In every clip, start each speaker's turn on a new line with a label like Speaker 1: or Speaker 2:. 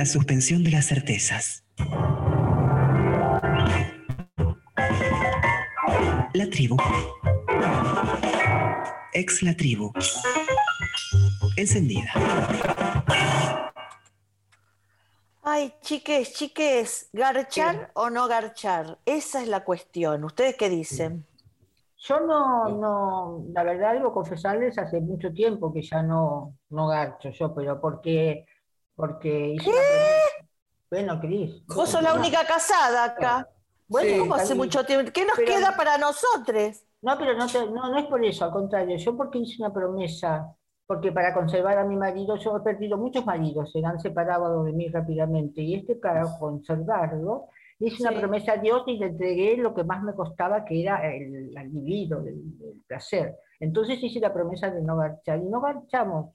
Speaker 1: La suspensión de las certezas. La tribu. Ex la tribu. Encendida.
Speaker 2: Ay, chiques, chiques, ¿garchar o no garchar? Esa es la cuestión. ¿Ustedes qué dicen?
Speaker 3: Yo no, no, la verdad debo confesarles hace mucho tiempo que ya no, no garcho yo, pero porque, porque promesa. Bueno, Cris.
Speaker 2: Vos sos la única casada acá.
Speaker 3: Bueno,
Speaker 2: ¿Cómo hace mucho tiempo? ¿Qué nos
Speaker 3: Pero-
Speaker 2: queda para nosotros?
Speaker 3: No, pero no, te- no, no es por eso, al contrario, yo porque hice una promesa, porque para conservar a mi marido, yo he perdido muchos maridos, se han separado de mí rápidamente, y este para conservarlo, hice una
Speaker 2: Sí.
Speaker 3: promesa a Dios y le entregué lo que más me costaba, que era el, el libido, el, el placer. Entonces hice la promesa de no garchar, y no garchamos.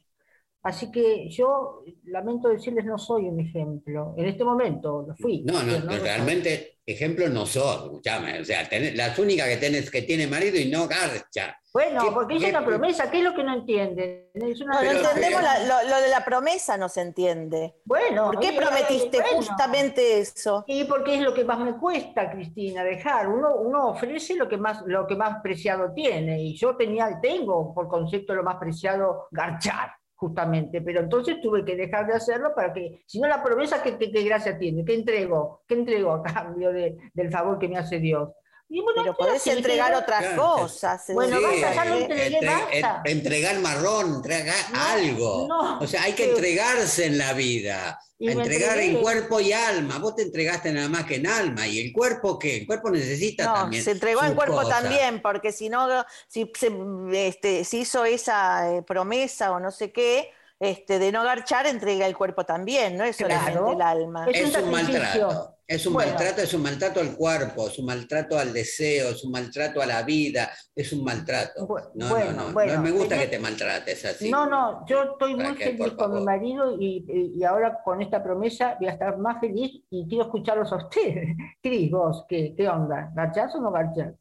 Speaker 3: Así que yo lamento decirles, no soy un ejemplo. En este momento lo fui.
Speaker 4: No, no, no, realmente ejemplo no sos, escuchame. O sea, tenés- las únicas que tenés que tiene marido y no garcha.
Speaker 3: Bueno,
Speaker 4: ¿Qué-
Speaker 3: porque hice
Speaker 4: qué-
Speaker 3: una promesa, ¿qué es lo que no entienden? Es una
Speaker 2: No, entendemos la- lo, lo de la promesa, no se entiende.
Speaker 3: Bueno,
Speaker 2: ¿Por qué
Speaker 3: oye,
Speaker 2: prometiste
Speaker 3: bueno.
Speaker 2: justamente eso?
Speaker 3: Y porque es lo que más me cuesta, Cristina, dejar. Uno, uno ofrece lo que más, lo que más preciado tiene. Y yo tenía, tengo por concepto lo más preciado, garchar, justamente. Pero entonces tuve que dejar de hacerlo para que, si no la promesa, ¿qué, qué, gracia tiene? ¿Qué entrego? ¿Qué entrego a cambio de- del favor que me hace Dios? Y bueno,
Speaker 2: Pero
Speaker 3: sí,
Speaker 2: podés
Speaker 3: sí,
Speaker 2: entregar otras
Speaker 4: Claro.
Speaker 2: cosas.
Speaker 3: Bueno,
Speaker 2: eh,
Speaker 3: basta, ya entregué,
Speaker 4: entre-
Speaker 3: basta.
Speaker 4: entregar marrón, entregar
Speaker 3: No,
Speaker 4: algo.
Speaker 3: no.
Speaker 4: o sea, hay que
Speaker 3: Sí.
Speaker 4: entregarse en la vida.
Speaker 3: Y
Speaker 4: entregar
Speaker 3: entregué.
Speaker 4: en cuerpo y alma. Vos te entregaste nada más que en alma. ¿Y el cuerpo qué? El cuerpo necesita
Speaker 2: No,
Speaker 4: también.
Speaker 2: se entregó en cuerpo también, porque si no, si se, este, hizo esa eh, promesa o no sé qué, este, de no garchar, entrega el cuerpo también, no es solamente
Speaker 3: Claro.
Speaker 2: el alma.
Speaker 3: Es
Speaker 4: Es
Speaker 3: un
Speaker 4: maltrato. Es un
Speaker 3: Bueno.
Speaker 4: maltrato, es un maltrato al cuerpo, es un maltrato al deseo, es un maltrato a la vida, es un maltrato. No,
Speaker 3: bueno,
Speaker 4: no, no,
Speaker 3: bueno,
Speaker 4: no me gusta que te maltrates así.
Speaker 3: No, no, yo estoy muy feliz con mi marido y, y- y ahora con esta promesa voy a estar más feliz y quiero escucharlos a ustedes. Cris, vos, ¿qué, qué onda? ¿Garchás o no garchás?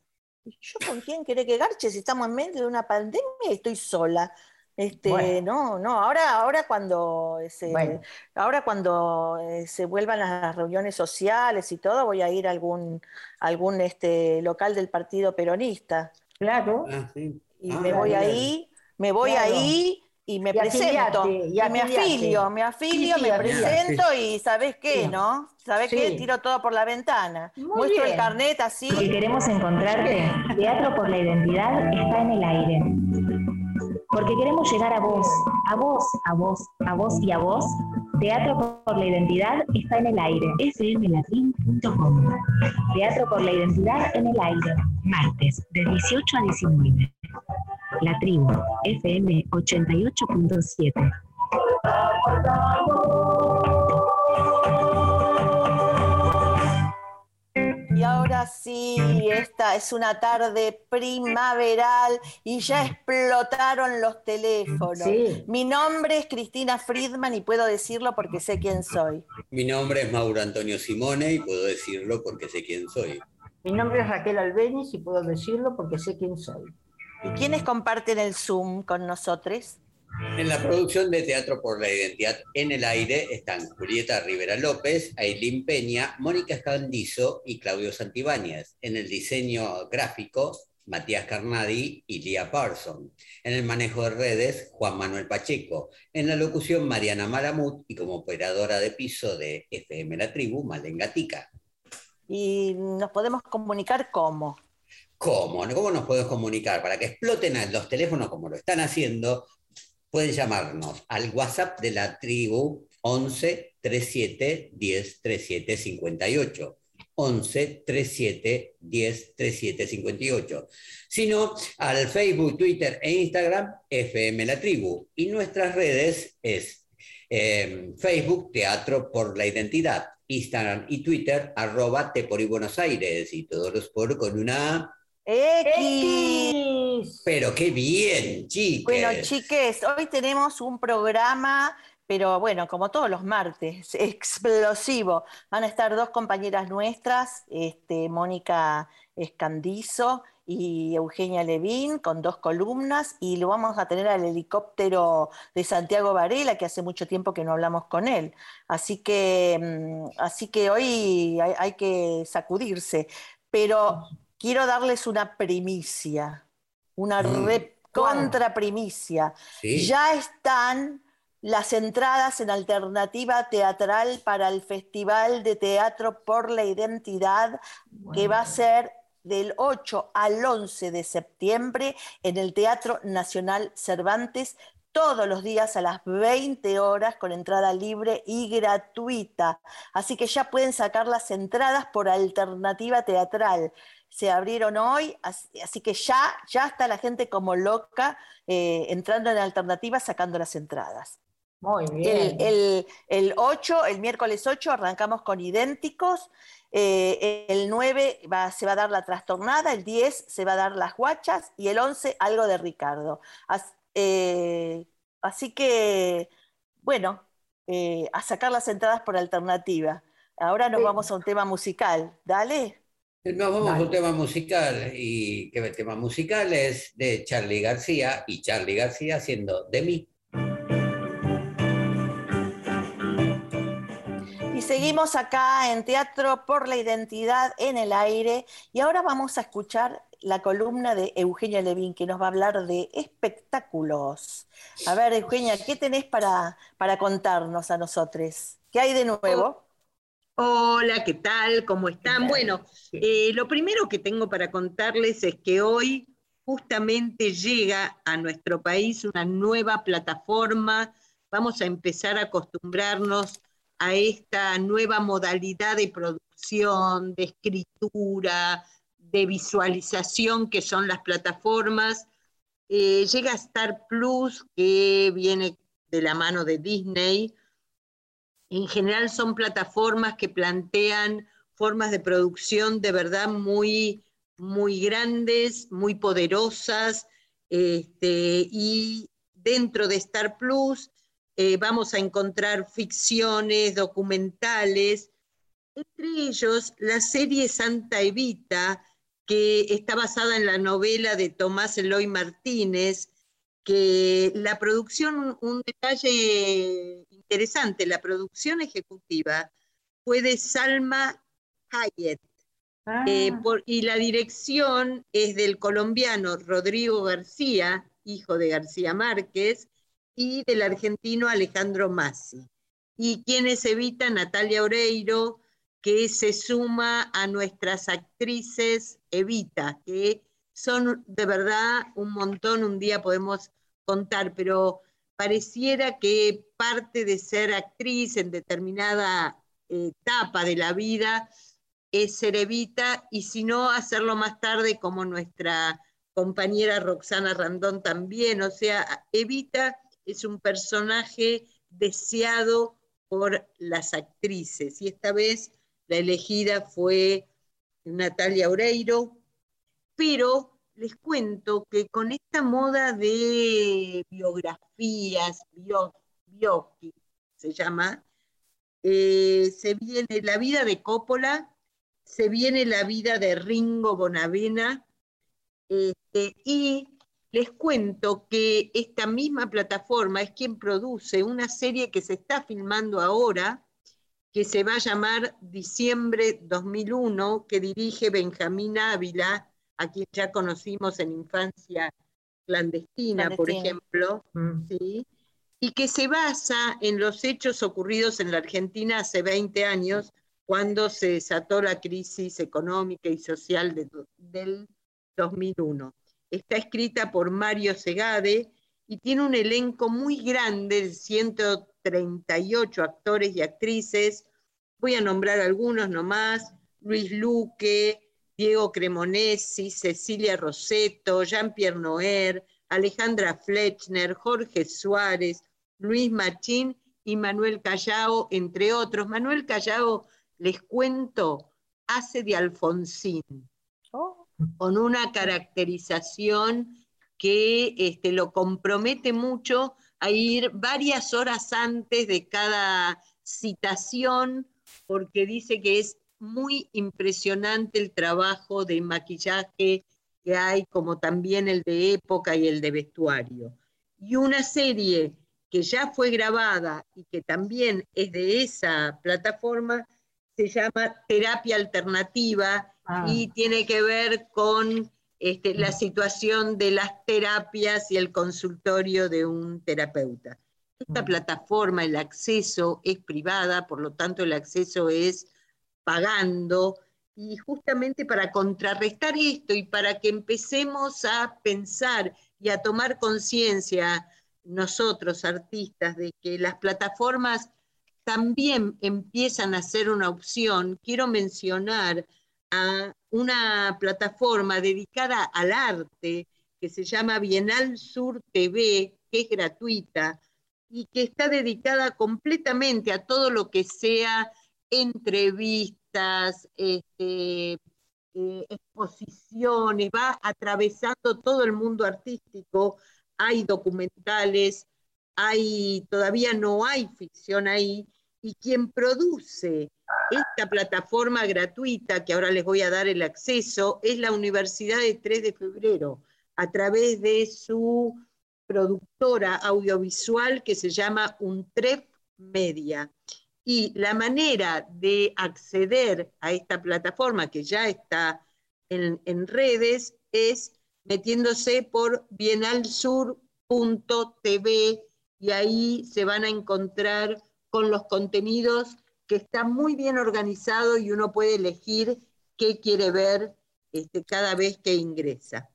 Speaker 2: ¿Yo con quién querés que garche si estamos en medio de una pandemia y estoy sola? Este,
Speaker 3: Bueno.
Speaker 2: no, no, ahora, ahora cuando se,
Speaker 3: Bueno.
Speaker 2: ahora cuando eh, se vuelvan las reuniones sociales y todo, voy a ir a algún, algún este, local del partido peronista.
Speaker 3: Claro.
Speaker 4: Ah, sí.
Speaker 2: Y
Speaker 4: Ah,
Speaker 2: me voy
Speaker 4: bien.
Speaker 2: ahí, me voy
Speaker 3: Claro.
Speaker 2: ahí y me
Speaker 3: Y
Speaker 2: presento.
Speaker 3: afiliate, y
Speaker 2: Y, me afilio, me afilio,
Speaker 3: Sí, sí,
Speaker 2: me
Speaker 3: afiliate.
Speaker 2: presento y ¿sabes qué,
Speaker 3: Sí.
Speaker 2: no? ¿Sabes
Speaker 3: Sí.
Speaker 2: qué? Tiro todo por la ventana.
Speaker 3: Muy
Speaker 2: Muestro el carnet así.
Speaker 5: Porque queremos encontrarte, Teatro por la Identidad está en el aire. Porque queremos llegar a vos, a vos, a vos, a vos y a vos. Teatro por la Identidad está en el aire. fmlatin.com Teatro por la Identidad en el aire. Martes, de 18 a 19. La tribu, FM 88.7.
Speaker 2: ahora sí, esta es una tarde primaveral y ya explotaron los teléfonos.
Speaker 3: Sí.
Speaker 2: Mi nombre es Cristina Friedman y puedo decirlo porque sé quién soy.
Speaker 4: Mi nombre es Mauro Antonio Simone y puedo decirlo porque sé quién soy.
Speaker 3: Mi nombre es Raquel Albeniz y puedo decirlo porque sé quién soy.
Speaker 2: ¿Y quiénes comparten el Zoom con nosotros?
Speaker 4: En la producción de Teatro por la Identidad en el aire están Julieta Rivera López, Aileen Peña, Mónica Escandizo y Claudio Santibáñez. En el diseño gráfico, Matías Carnadi y Lía Parson. En el manejo de redes, Juan Manuel Pacheco. En la locución, Mariana Malamut y como operadora de piso de FM La Tribu, Malen Tica.
Speaker 2: Y nos podemos comunicar cómo.
Speaker 4: ¿Cómo? ¿Cómo nos podemos comunicar? Para que exploten los teléfonos como lo están haciendo, pueden llamarnos al WhatsApp de la tribu 11 37 10 37 58. 11 37 10 37 58. Sino al Facebook, Twitter e Instagram FM La Tribu. Y nuestras redes es eh, Facebook Teatro por la Identidad, Instagram y Twitter arroba Te y Buenos Aires y todos los por con una.
Speaker 2: X.
Speaker 4: Pero qué bien, chicos.
Speaker 2: Bueno, chiques, hoy tenemos un programa, pero bueno, como todos los martes, explosivo. Van a estar dos compañeras nuestras, este, Mónica Escandizo y Eugenia Levín con dos columnas y lo vamos a tener al helicóptero de Santiago Varela, que hace mucho tiempo que no hablamos con él. Así que, mm, así que hoy hay, que sacudirse. Pero quiero darles una primicia, una mm. contraprimicia. Ya están las entradas en alternativa teatral para el Festival de Teatro por la Identidad, que va a ser del 8 al 11 de septiembre en el Teatro Nacional Cervantes, todos los días a las 20 horas con entrada libre y gratuita. Así que ya pueden sacar las entradas por alternativa teatral. Se abrieron hoy, así que ya, ya está la gente como loca eh, entrando en alternativa sacando las entradas.
Speaker 3: Muy bien.
Speaker 2: El, el, 8, el miércoles 8, arrancamos con idénticos. Eh, el 9 se va a dar la trastornada, el 10 se va a dar las guachas y el 11 algo de Ricardo. Eh, así que, bueno, eh, a sacar las entradas por alternativa. Ahora nos vamos a un tema musical. Dale.
Speaker 4: Nos vamos a un tema musical y que el tema musical es de Charlie García y Charlie García haciendo de mí.
Speaker 2: seguimos acá en Teatro por la Identidad en el Aire y ahora vamos a escuchar la columna de Eugenia Levín que nos va a hablar de espectáculos. A ver, Eugenia, ¿qué tenés para, para contarnos a nosotros? ¿Qué hay de nuevo?
Speaker 6: Hola, ¿qué tal? ¿Cómo están? Bueno, eh, lo primero que tengo para contarles es que hoy justamente llega a nuestro país una nueva plataforma. Vamos a empezar a acostumbrarnos a esta nueva modalidad de producción, de escritura, de visualización que son las plataformas. Eh, llega Star Plus, que viene de la mano de Disney. En general son plataformas que plantean formas de producción de verdad muy, muy grandes, muy poderosas, este, y dentro de Star Plus eh, vamos a encontrar ficciones, documentales, entre ellos la serie Santa Evita, que está basada en la novela de Tomás Eloy Martínez, que la producción, un detalle interesante, la producción ejecutiva fue de Salma Hayek, eh, ah. y la dirección es del colombiano Rodrigo García, hijo de García Márquez, y del argentino Alejandro Massi. Y quienes evita Natalia Oreiro, que se suma a nuestras actrices Evita, que son de verdad un montón, un día podemos contar, pero pareciera que parte de ser actriz en determinada etapa de la vida es ser Evita y si no hacerlo más tarde como nuestra compañera Roxana Randón también, o sea, Evita es un personaje deseado por las actrices y esta vez la elegida fue Natalia Oreiro, pero les cuento que con esta moda de biografías, biopic se llama, eh, se viene la vida de Coppola, se viene la vida de Ringo Bonavena, este, y les cuento que esta misma plataforma es quien produce una serie que se está filmando ahora, que se va a llamar Diciembre 2001, que dirige Benjamín Ávila, a quien ya conocimos en Infancia Clandestina, por ejemplo, mm. y que se basa en los hechos ocurridos en la Argentina hace 20 años, cuando se desató la crisis económica y social del 2001. Está escrita por Mario Segade y tiene un elenco muy grande de 138 actores y actrices. Voy a nombrar algunos nomás. Luis Luque, Diego Cremonesi, Cecilia Roseto, Jean-Pierre Noer, Alejandra Flechner, Jorge Suárez, Luis Machín y Manuel Callao, entre otros. Manuel Callao, les cuento, hace de Alfonsín. Oh con una caracterización que este, lo compromete mucho a ir varias horas antes de cada citación, porque dice que es muy impresionante el trabajo de maquillaje que hay, como también el de época y el de vestuario. Y una serie que ya fue grabada y que también es de esa plataforma, se llama Terapia Alternativa
Speaker 3: Ah.
Speaker 6: y tiene que ver con este, la situación de las terapias y el consultorio de un terapeuta. Esta
Speaker 3: Mm.
Speaker 6: plataforma, el acceso es privada, por lo tanto el acceso es pagando, y justamente para contrarrestar esto y para que empecemos a pensar y a tomar conciencia nosotros, artistas, de que las plataformas también empiezan a ser una opción, quiero mencionar a una plataforma dedicada al arte que se llama Bienal Sur TV, que es gratuita y que está dedicada completamente a todo lo que sea entrevistas, este, eh, exposiciones, va atravesando todo el mundo artístico, hay documentales, hay, todavía no hay ficción ahí, y quien produce esta plataforma gratuita, que ahora les voy a dar el acceso, es la Universidad de 3 de Febrero, a través de su productora audiovisual que se llama Untrep Media. Y la manera de acceder a esta plataforma, que ya está en, redes, es metiéndose por bienalsur.tv y ahí se van a encontrar con los contenidos que está muy bien organizado y uno puede elegir qué quiere ver este, cada vez que ingresa.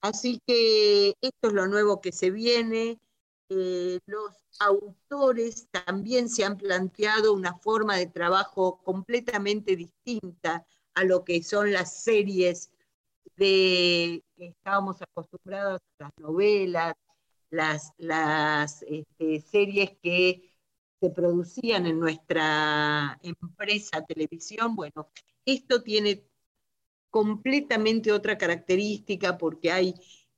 Speaker 6: Así que esto es lo nuevo que se viene. Eh, los autores también se han planteado una forma de trabajo completamente distinta a lo que son las series de que estábamos acostumbrados a las novelas, las, las este, series que se producían en nuestra empresa televisión. Bueno, esto tiene completamente otra característica porque hay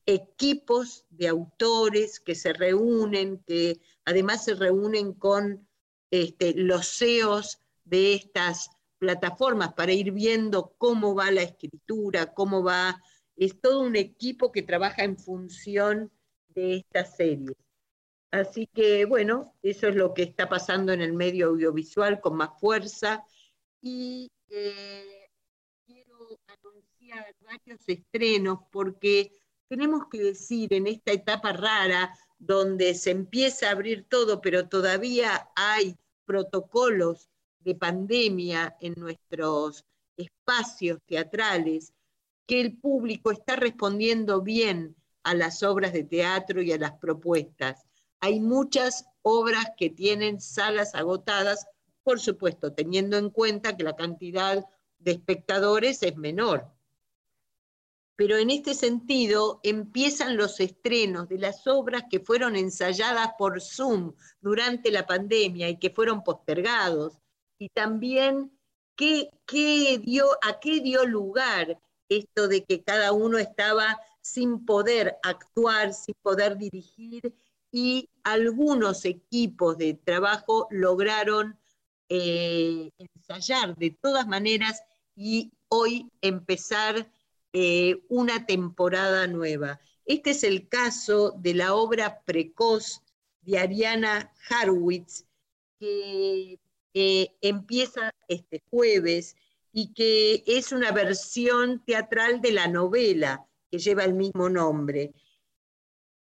Speaker 6: equipos de autores que se reúnen, que además se reúnen con este, los CEOs de estas plataformas para ir viendo cómo va la escritura, cómo va, es todo un equipo que trabaja en función de estas series. Así que bueno, eso es lo que está pasando en el medio audiovisual con más fuerza y eh, quiero anunciar varios estrenos porque tenemos que decir en esta etapa rara donde se empieza a abrir todo, pero todavía hay protocolos de pandemia en nuestros espacios teatrales, que el público está respondiendo bien a las obras de teatro y a las propuestas. Hay muchas obras que tienen salas agotadas, por supuesto, teniendo en cuenta que la cantidad de espectadores es menor. Pero en este sentido empiezan los estrenos de las obras que fueron ensayadas por Zoom durante la pandemia y que fueron postergados. Y también qué, qué dio, a qué dio lugar esto de que cada uno estaba sin poder actuar, sin poder dirigir, y algunos equipos de trabajo lograron eh, ensayar de todas maneras y hoy empezar eh, una temporada nueva. Este es el caso de la obra precoz de Ariana Harwitz, que eh, empieza este jueves y que es una versión teatral de la novela que lleva el mismo nombre.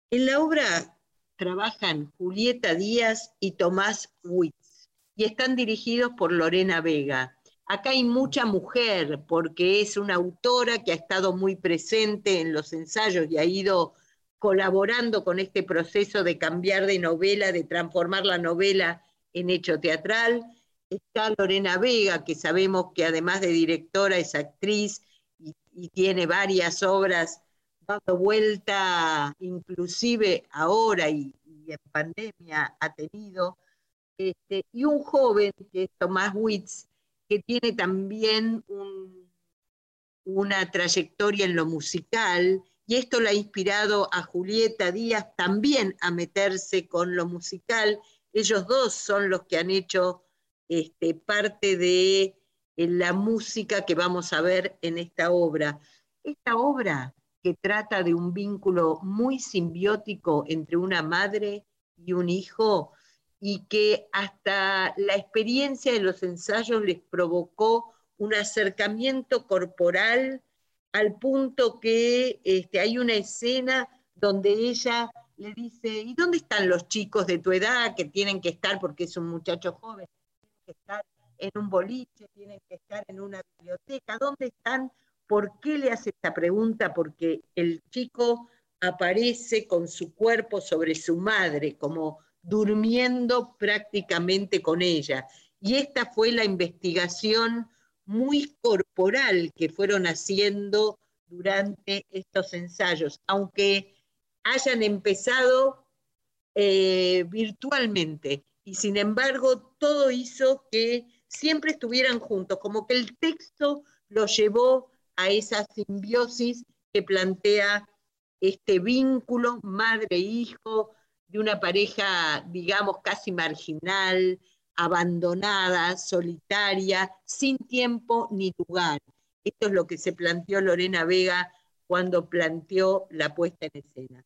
Speaker 6: En la obra trabajan Julieta Díaz y Tomás Witz y están dirigidos por Lorena Vega. Acá hay mucha mujer porque es una autora que ha estado muy presente en los ensayos y ha ido colaborando con este proceso de cambiar de novela, de transformar la novela en hecho teatral. Está Lorena Vega, que sabemos que además de directora es actriz y, tiene varias obras dando vuelta, inclusive ahora y, y en pandemia ha tenido. Este, y un joven, que es Tomás Witz, que tiene también un, una trayectoria en lo musical, y esto le ha inspirado a Julieta Díaz también a meterse con lo musical. Ellos dos son los que han hecho este, parte de la música que vamos a ver en esta obra. Esta obra que trata de un vínculo muy simbiótico entre una madre y un hijo y que hasta la experiencia de los ensayos les provocó un acercamiento corporal al punto que este, hay una escena donde ella le dice, ¿y dónde están los chicos de tu edad que tienen que estar, porque es un muchacho joven, tienen que estar en un boliche, tienen que estar en una biblioteca? ¿Dónde están? ¿Por qué le hace esta pregunta? Porque el chico aparece con su cuerpo sobre su madre, como durmiendo prácticamente con ella. Y esta fue la investigación muy corporal que fueron haciendo durante estos ensayos, aunque hayan empezado eh, virtualmente. Y sin embargo, todo hizo que siempre estuvieran juntos, como que el texto lo llevó a esa simbiosis que plantea este vínculo madre-hijo de una pareja, digamos, casi marginal, abandonada, solitaria, sin tiempo ni lugar. Esto es lo que se planteó Lorena Vega cuando planteó la puesta en escena.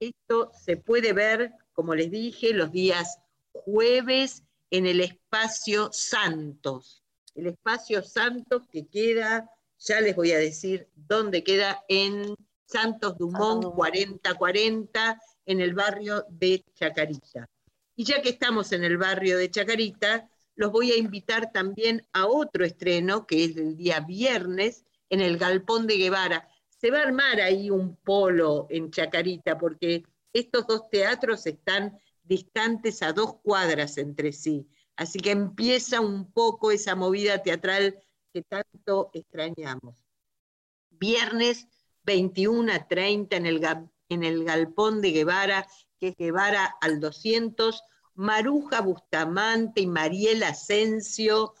Speaker 6: Esto se puede ver, como les dije, los días jueves en el espacio Santos. El espacio Santos que queda, ya les voy a decir dónde queda, en Santos Dumont 4040, en el barrio de Chacarita. Y ya que estamos en el barrio de Chacarita, los voy a invitar también a otro estreno, que es el día viernes, en el Galpón de Guevara. Se va a armar ahí un polo en Chacarita, porque estos dos teatros están distantes a dos cuadras entre sí. Así que empieza un poco esa movida teatral que tanto extrañamos. Viernes 21 a 30 en el, en el Galpón de Guevara, que es Guevara al 200, Maruja Bustamante y Mariela Asensio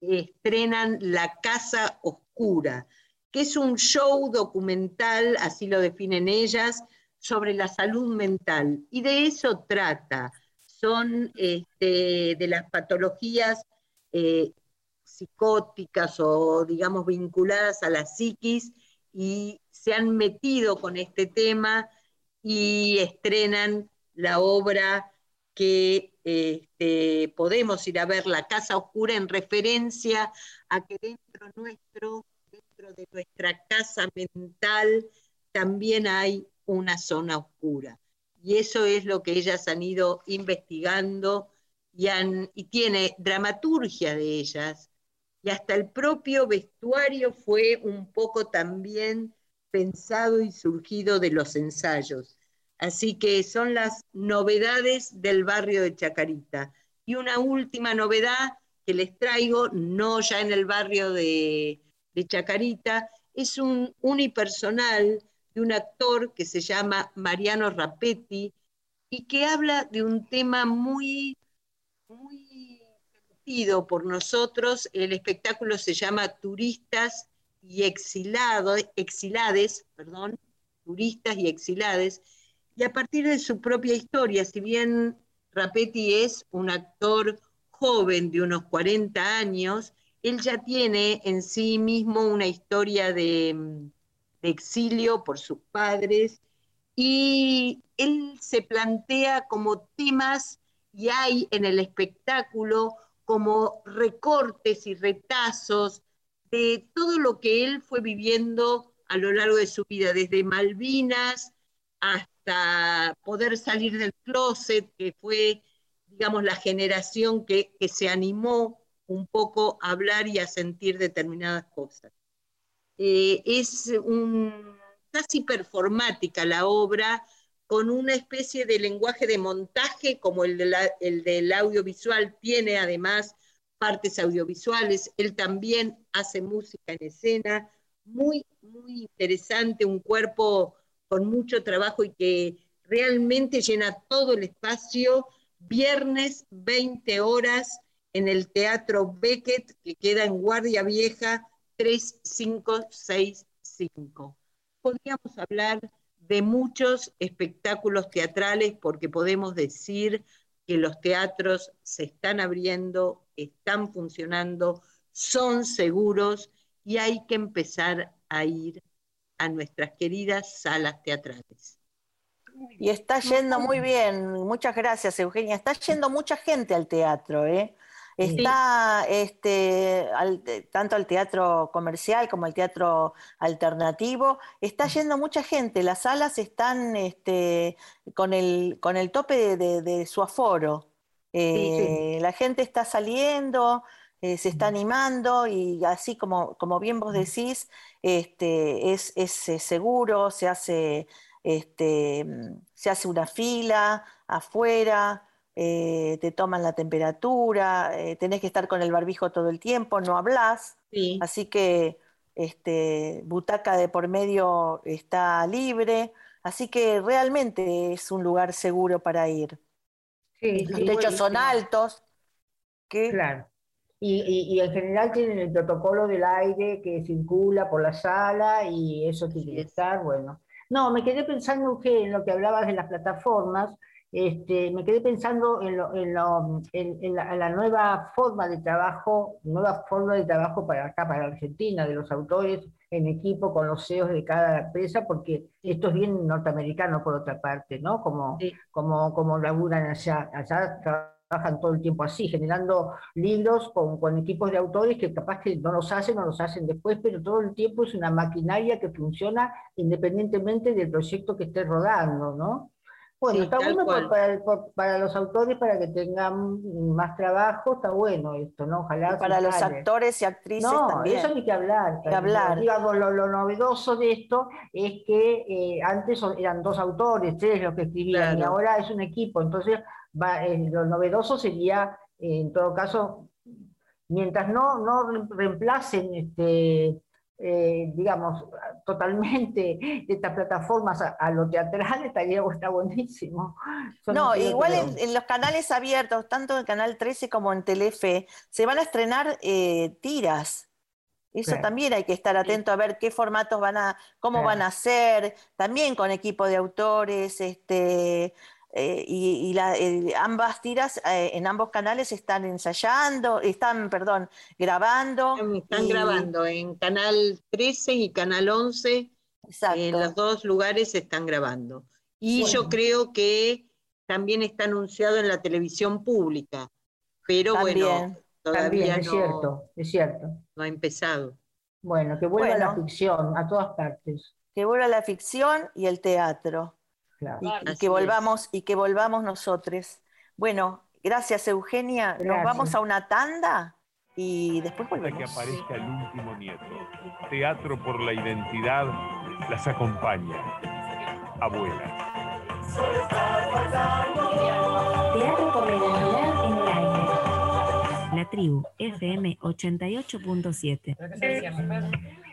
Speaker 6: estrenan La Casa Oscura, que es un show documental, así lo definen ellas, sobre la salud mental. Y de eso trata. Son este, de las patologías eh, psicóticas o, digamos, vinculadas a la psiquis y se han metido con este tema y estrenan la obra que este, podemos ir a ver la casa oscura en referencia a que dentro nuestro, dentro de nuestra casa mental, también hay una zona oscura. Y eso es lo que ellas han ido investigando y, y tiene dramaturgia de ellas. Y hasta el propio vestuario fue un poco también pensado y surgido de los ensayos. Así que son las novedades del barrio de Chacarita. Y una última novedad que les traigo, no ya en el barrio de, Chacarita, es un unipersonal de un actor que se llama Mariano Rapetti y que habla de un tema muy, muy sentido por nosotros. El espectáculo se llama Turistas y Exilados, Exilades, perdón, Turistas y Exilades y a partir de su propia historia, si bien Rapetti es un actor joven de unos 40 años, él ya tiene en sí mismo una historia de, exilio por sus padres y él se plantea como temas y hay en el espectáculo como recortes y retazos de todo lo que él fue viviendo a lo largo de su vida, desde Malvinas hasta poder salir del closet, que fue, digamos, la generación que, se animó un poco a hablar y a sentir determinadas cosas. Eh, es un, casi performática la obra, con una especie de lenguaje de montaje, como el, el del audiovisual tiene además partes audiovisuales, él también hace música en escena, muy, muy interesante, un cuerpo con mucho trabajo y que realmente llena todo el espacio, viernes 20 horas en el Teatro Beckett, que queda en Guardia Vieja 3565. Podríamos hablar de muchos espectáculos teatrales porque podemos decir que los teatros se están abriendo, están funcionando, son seguros y hay que empezar a ir a nuestras queridas salas teatrales.
Speaker 2: Y está yendo muy bien, muchas gracias Eugenia, está yendo mucha gente al teatro, ¿eh? Está este, tanto al teatro comercial como al teatro alternativo, está yendo mucha gente, las salas están este, con, el, con el tope de, su aforo. Eh, la gente está saliendo, eh, se está animando y así como, como bien vos decís, este, es, es eh, seguro, se hace, este, se hace una fila afuera. Eh, te toman la temperatura, eh, tenés que estar con el barbijo todo el tiempo, no hablas, así que este, butaca de por medio está libre, así que realmente es un lugar seguro para ir. Los techos son altos.
Speaker 3: Claro. Y, y, en general tienen el protocolo del aire que circula por la sala y eso tiene que estar, bueno. No, me quedé pensando que en lo que hablabas de las plataformas, este, me quedé pensando en, la, nueva forma de trabajo, nueva forma de trabajo para acá, para Argentina, de los autores en equipo con los CEOs de cada empresa, porque esto es bien norteamericano por otra parte, ¿no? Como, como, como laburan allá, allá trabajan todo el tiempo así, generando libros con, con, equipos de autores que capaz que no los hacen o los hacen después, pero todo el tiempo es una maquinaria que funciona independientemente del proyecto que esté rodando, ¿no? Bueno, está bueno para, los autores para que tengan más trabajo, está bueno esto, ¿no?
Speaker 2: Ojalá. para los actores y actrices no, también.
Speaker 3: eso hay que hablar.
Speaker 2: Que hablar.
Speaker 3: Digamos, lo, novedoso de esto es que eh, antes eran dos autores, tres los que escribían, y ahora es un equipo. Entonces, va, eh, lo novedoso sería, eh, en todo caso, mientras no, no reemplacen este, eh, digamos, totalmente de estas plataformas a, lo teatral, estaría está buenísimo.
Speaker 2: no, igual en, los canales abiertos, tanto en Canal 13 como en Telefe, se van a estrenar eh, tiras. Eso también hay que estar atento a ver qué formatos van a, cómo van a ser, también con equipo de autores, este, eh, y, ambas tiras eh, en ambos canales están ensayando, están, perdón, grabando.
Speaker 6: Están grabando en Canal 13 y Canal 11. En los dos lugares están grabando. Y yo creo que también está anunciado en la televisión pública. Pero bueno, todavía
Speaker 3: es cierto, es cierto.
Speaker 6: No ha empezado.
Speaker 3: Bueno, que vuelva la ficción a todas partes.
Speaker 2: Que vuelva la ficción y el teatro. Y, que volvamos, y que volvamos nosotros. Bueno, gracias Eugenia. Nos vamos a una tanda y después volvemos.
Speaker 7: que aparezca el último nieto. Teatro por la identidad las acompaña. Abuela.
Speaker 5: Teatro por la identidad en el aire. La tribu FM 88.7.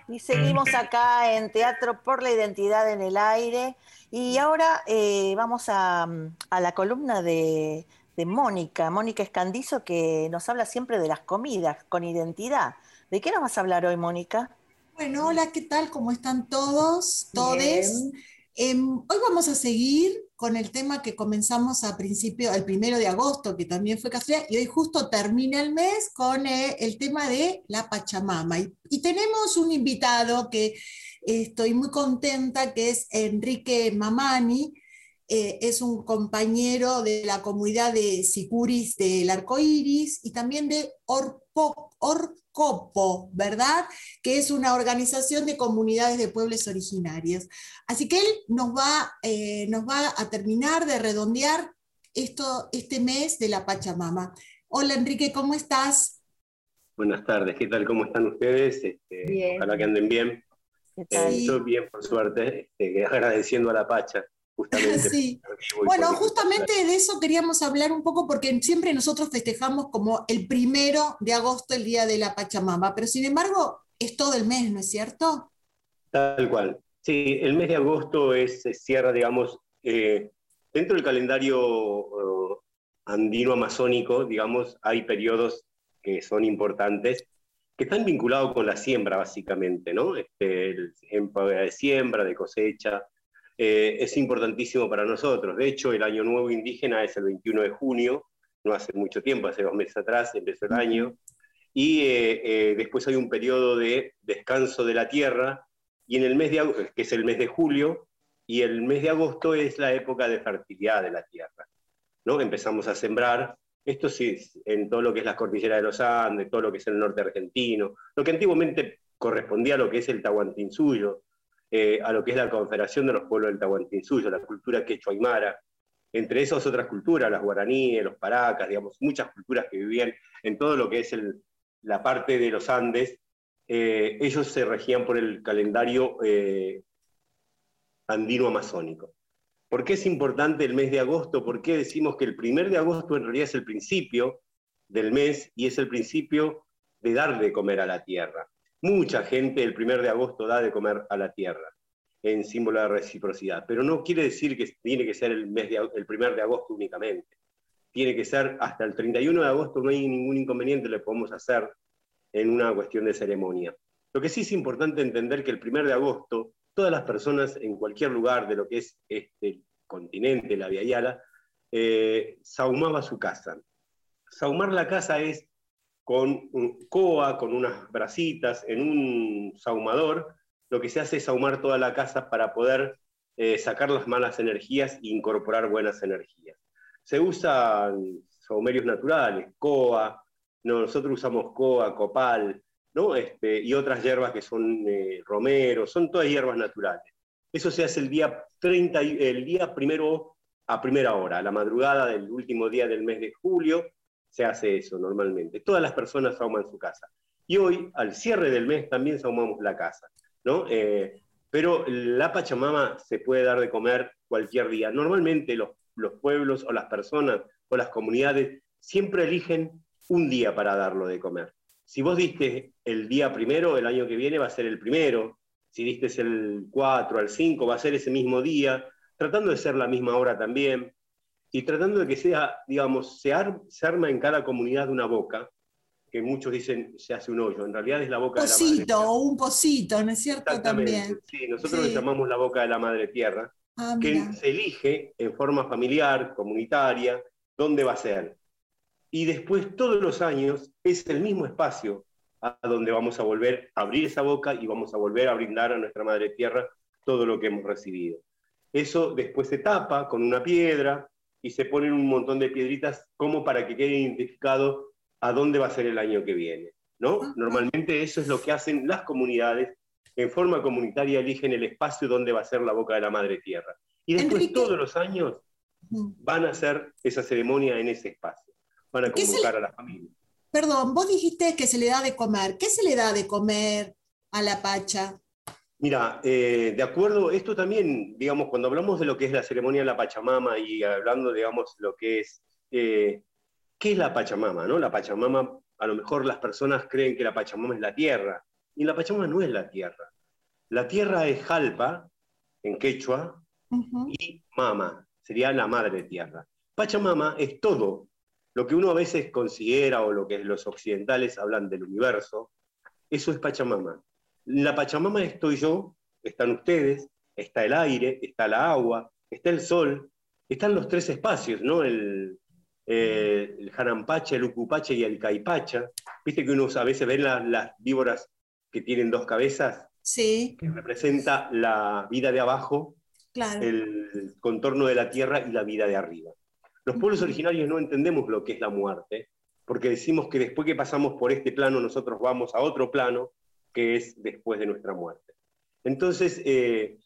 Speaker 2: Y seguimos acá en Teatro por la Identidad en el Aire. Y ahora eh, vamos a, la columna de, Mónica, Mónica Escandizo, que nos habla siempre de las comidas con identidad. ¿De qué nos vas a hablar hoy, Mónica?
Speaker 8: Bueno, hola, ¿qué tal? ¿Cómo están todos, todes? Em, hoy vamos a seguir con el tema que comenzamos a principio, el primero de agosto, que también fue casualidad, y hoy justo termina el mes con eh, el tema de la Pachamama. Y, tenemos un invitado que eh, estoy muy contenta, que es Enrique Mamani, eh, es un compañero de la comunidad de Sicuris del Arco Iris y también de Orpo, Orcopo, ¿verdad? Que es una organización de comunidades de pueblos originarios. Así que él nos va, eh, nos va a terminar de redondear esto, este mes de la Pachamama. Hola Enrique, ¿cómo estás?
Speaker 9: Buenas tardes, ¿qué tal? ¿Cómo están ustedes? Este, bien. Ojalá que anden bien. Eh, yo bien, por suerte, este, agradeciendo a la Pacha
Speaker 8: Sí. Bueno, justamente de eso queríamos hablar un poco porque siempre nosotros festejamos como el primero de agosto, el día de la Pachamama, pero sin embargo es todo el mes, ¿no es cierto?
Speaker 9: Tal cual. Sí, el mes de agosto es, se cierra, digamos, eh, dentro del calendario uh, andino-amazónico, digamos, hay periodos que son importantes, que están vinculados con la siembra, básicamente, ¿no? Este, el, de siembra, de cosecha, eh, es importantísimo para nosotros. De hecho, el Año Nuevo Indígena es el 21 de junio, no hace mucho tiempo, hace dos meses atrás empezó el año, y eh, eh, después hay un periodo de descanso de la tierra y en el mes de que es el mes de julio, y el mes de agosto es la época de fertilidad de la tierra. ¿no? Empezamos a sembrar, esto sí, en todo lo que es la cordillera de los Andes, todo lo que es el norte argentino, lo que antiguamente correspondía a lo que es el Tahuantinsuyo, eh, a lo que es la Confederación de los Pueblos del Tahuantinsuyo, la cultura quechua aymara, entre esas otras culturas, las guaraníes, los paracas, digamos, muchas culturas que vivían en todo lo que es la parte de los Andes, eh, ellos se regían por el calendario eh, andino amazónico. ¿Por qué es importante el mes de agosto? ¿Por qué decimos que el primer de agosto en realidad es el principio del mes y es el principio de dar de comer a la tierra? Mucha gente el primer de agosto da de comer a la tierra en símbolo de reciprocidad, pero no quiere decir que tiene que ser el, mes el primer de agosto únicamente. Tiene que ser hasta el 31 de agosto, no hay ningún inconveniente, le podemos hacer en una cuestión de ceremonia. Lo que sí es importante entender que el primer de agosto, todas las personas en cualquier lugar de lo que es este continente, la Via Yala, eh, saumaba su casa. Saumar la casa es con un coa, con unas brasitas, en un saumador, lo que se hace es saumar toda la casa para poder eh, sacar las malas energías e incorporar buenas energías. Se usan saumerios naturales, coa, nosotros usamos coa, copal, ¿no? Este, y otras hierbas que son eh, romero, son todas hierbas naturales. Eso se hace el día, 30, el día primero a primera hora, a la madrugada del último día del mes de julio, se hace eso normalmente. Todas las personas sauman su casa. Y hoy, al cierre del mes, también saumamos la casa. ¿no? Eh, pero la Pachamama se puede dar de comer cualquier día. Normalmente los, los pueblos o las personas o las comunidades siempre eligen un día para darlo de comer. Si vos diste el día primero, el año que viene va a ser el primero. Si diste el 4 al 5, va a ser ese mismo día, tratando de ser la misma hora también, y tratando de que sea, digamos, se, se arma en cada comunidad una boca, que muchos dicen se hace un hoyo, en realidad es la boca de la madre.
Speaker 8: Pocito, o un pocito, ¿no es cierto? También.
Speaker 9: Sí, nosotros le llamamos la boca de la madre tierra,
Speaker 8: Ah,
Speaker 9: que se elige en forma familiar, comunitaria, dónde va a ser. Y después, todos los años, es el mismo espacio a donde vamos a volver a abrir esa boca y vamos a volver a brindar a nuestra madre tierra todo lo que hemos recibido. Eso después se tapa con una piedra y se ponen un montón de piedritas como para que quede identificado a dónde va a ser el año que viene. ¿no? Normalmente eso es lo que hacen las comunidades. En forma comunitaria eligen el espacio donde va a ser la boca de la madre tierra. Y después
Speaker 8: Enrique.
Speaker 9: todos los años van a hacer esa ceremonia en ese espacio. Van a
Speaker 8: ¿Qué es el-
Speaker 9: convocar a la familia.
Speaker 8: Perdón, vos dijiste que se le da de comer. ¿Qué se le da de comer a la pacha?
Speaker 9: Mira, eh, de acuerdo, esto también, digamos, cuando hablamos de lo que es la ceremonia de la Pachamama y hablando, digamos, lo que es, eh, ¿qué es la Pachamama? ¿no? La Pachamama, a lo mejor las personas creen que la Pachamama es la tierra, y la Pachamama no es la tierra. La tierra es Jalpa, en quechua, y Mama, sería la madre tierra. Pachamama es todo, lo que uno a veces considera o lo que los occidentales hablan del universo, eso es Pachamama. La Pachamama estoy yo, están ustedes, está el aire, está la agua, está el sol, están los tres espacios, ¿no? El, eh, el Janampacha, el Ucupacha y el Caipacha. Viste que uno a veces ve las, las víboras que tienen dos cabezas,
Speaker 8: Sí,
Speaker 9: que representa la vida de abajo
Speaker 8: claro.
Speaker 9: el contorno de la tierra y la vida de arriba. Los pueblos originarios no entendemos lo que es la muerte, porque decimos que después que pasamos por este plano, nosotros vamos a otro plano, que es después de nuestra muerte. Entonces, eh,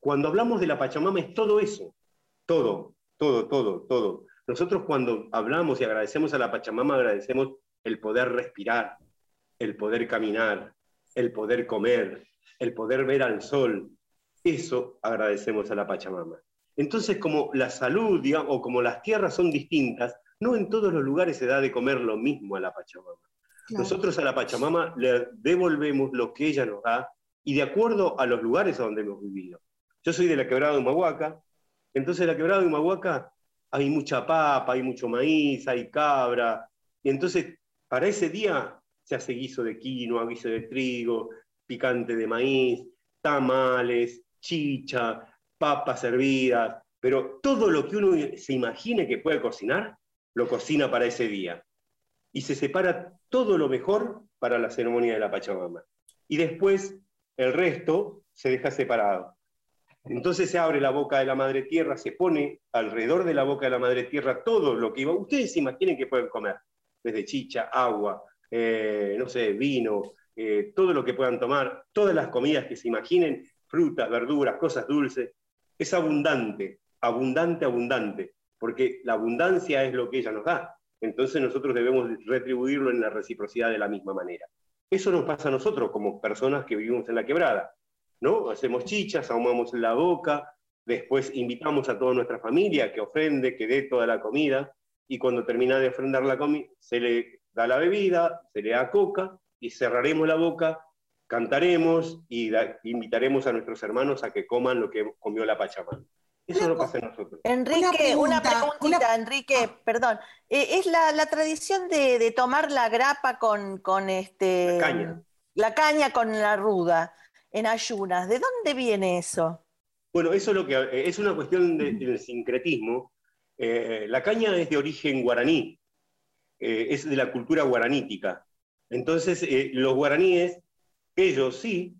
Speaker 9: cuando hablamos de la Pachamama es todo eso, todo, todo, todo, todo. Nosotros cuando hablamos y agradecemos a la Pachamama, agradecemos el poder respirar, el poder caminar, el poder comer, el poder ver al sol, eso agradecemos a la Pachamama. Entonces, como la salud, digamos, o como las tierras son distintas, no en todos los lugares se da de comer lo mismo a la Pachamama. Nosotros a la Pachamama le devolvemos lo que ella nos da y de acuerdo a los lugares a donde hemos vivido. Yo soy de la quebrada de Humahuaca, entonces en la quebrada de Humahuaca hay mucha papa, hay mucho maíz, hay cabra, y entonces para ese día se hace guiso de quinoa, guiso de trigo, picante de maíz, tamales, chicha, papas hervidas, pero todo lo que uno se imagine que puede cocinar, lo cocina para ese día. Y se separa todo lo mejor para la ceremonia de la Pachamama. Y después el resto se deja separado. Entonces se abre la boca de la madre tierra, se pone alrededor de la boca de la madre tierra todo lo que iba. Ustedes imaginen que pueden comer, desde chicha, agua, eh, no sé, vino, eh, todo lo que puedan tomar, todas las comidas que se imaginen, frutas, verduras, cosas dulces. Es abundante, abundante, abundante, porque la abundancia es lo que ella nos da. Entonces nosotros debemos retribuirlo en la reciprocidad de la misma manera. Eso nos pasa a nosotros como personas que vivimos en la quebrada. ¿no? Hacemos chichas, ahumamos la boca, después invitamos a toda nuestra familia que ofrende, que dé toda la comida, y cuando termina de ofrendar la comida, se le da la bebida, se le da coca, y cerraremos la boca, cantaremos y invitaremos a nuestros hermanos a que coman lo que comió la Pachamama. Eso no pasa en nosotros.
Speaker 2: Enrique, una, preguntita, Enrique, perdón. Eh, es la, tradición de, tomar la grapa con, con este,
Speaker 9: la caña.
Speaker 2: la caña con la ruda en ayunas. ¿De dónde viene eso?
Speaker 9: Bueno, eso es, lo que, eh, es una cuestión del sincretismo. Eh, la caña es de origen guaraní, eh, es de la cultura guaranítica. Entonces, los guaraníes, ellos sí,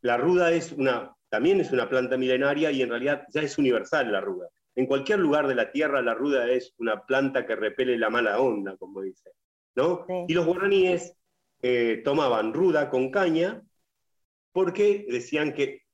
Speaker 9: la ruda es una, también es una planta milenaria y en realidad ya es universal la ruda. En cualquier lugar de la tierra la ruda es una planta que repele la mala onda, como dice. ¿no? Y los guaraníes tomaban ruda con caña porque decían que